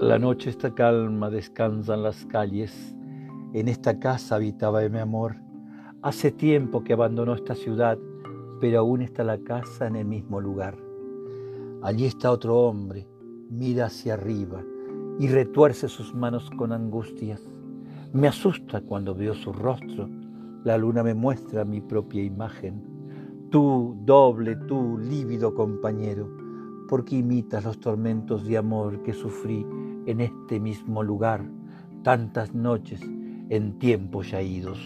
La noche está calma, descansan las calles. En esta casa habitaba mi amor. Hace tiempo que abandonó esta ciudad, pero aún está la casa en el mismo lugar. Allí está otro hombre, mira hacia arriba y retuerce sus manos con angustias. Me asusta cuando veo su rostro. La luna me muestra mi propia imagen. Tú, doble, tú, lívido compañero, porque imitas los tormentos de amor que sufrí en este mismo lugar tantas noches en tiempos ya idos.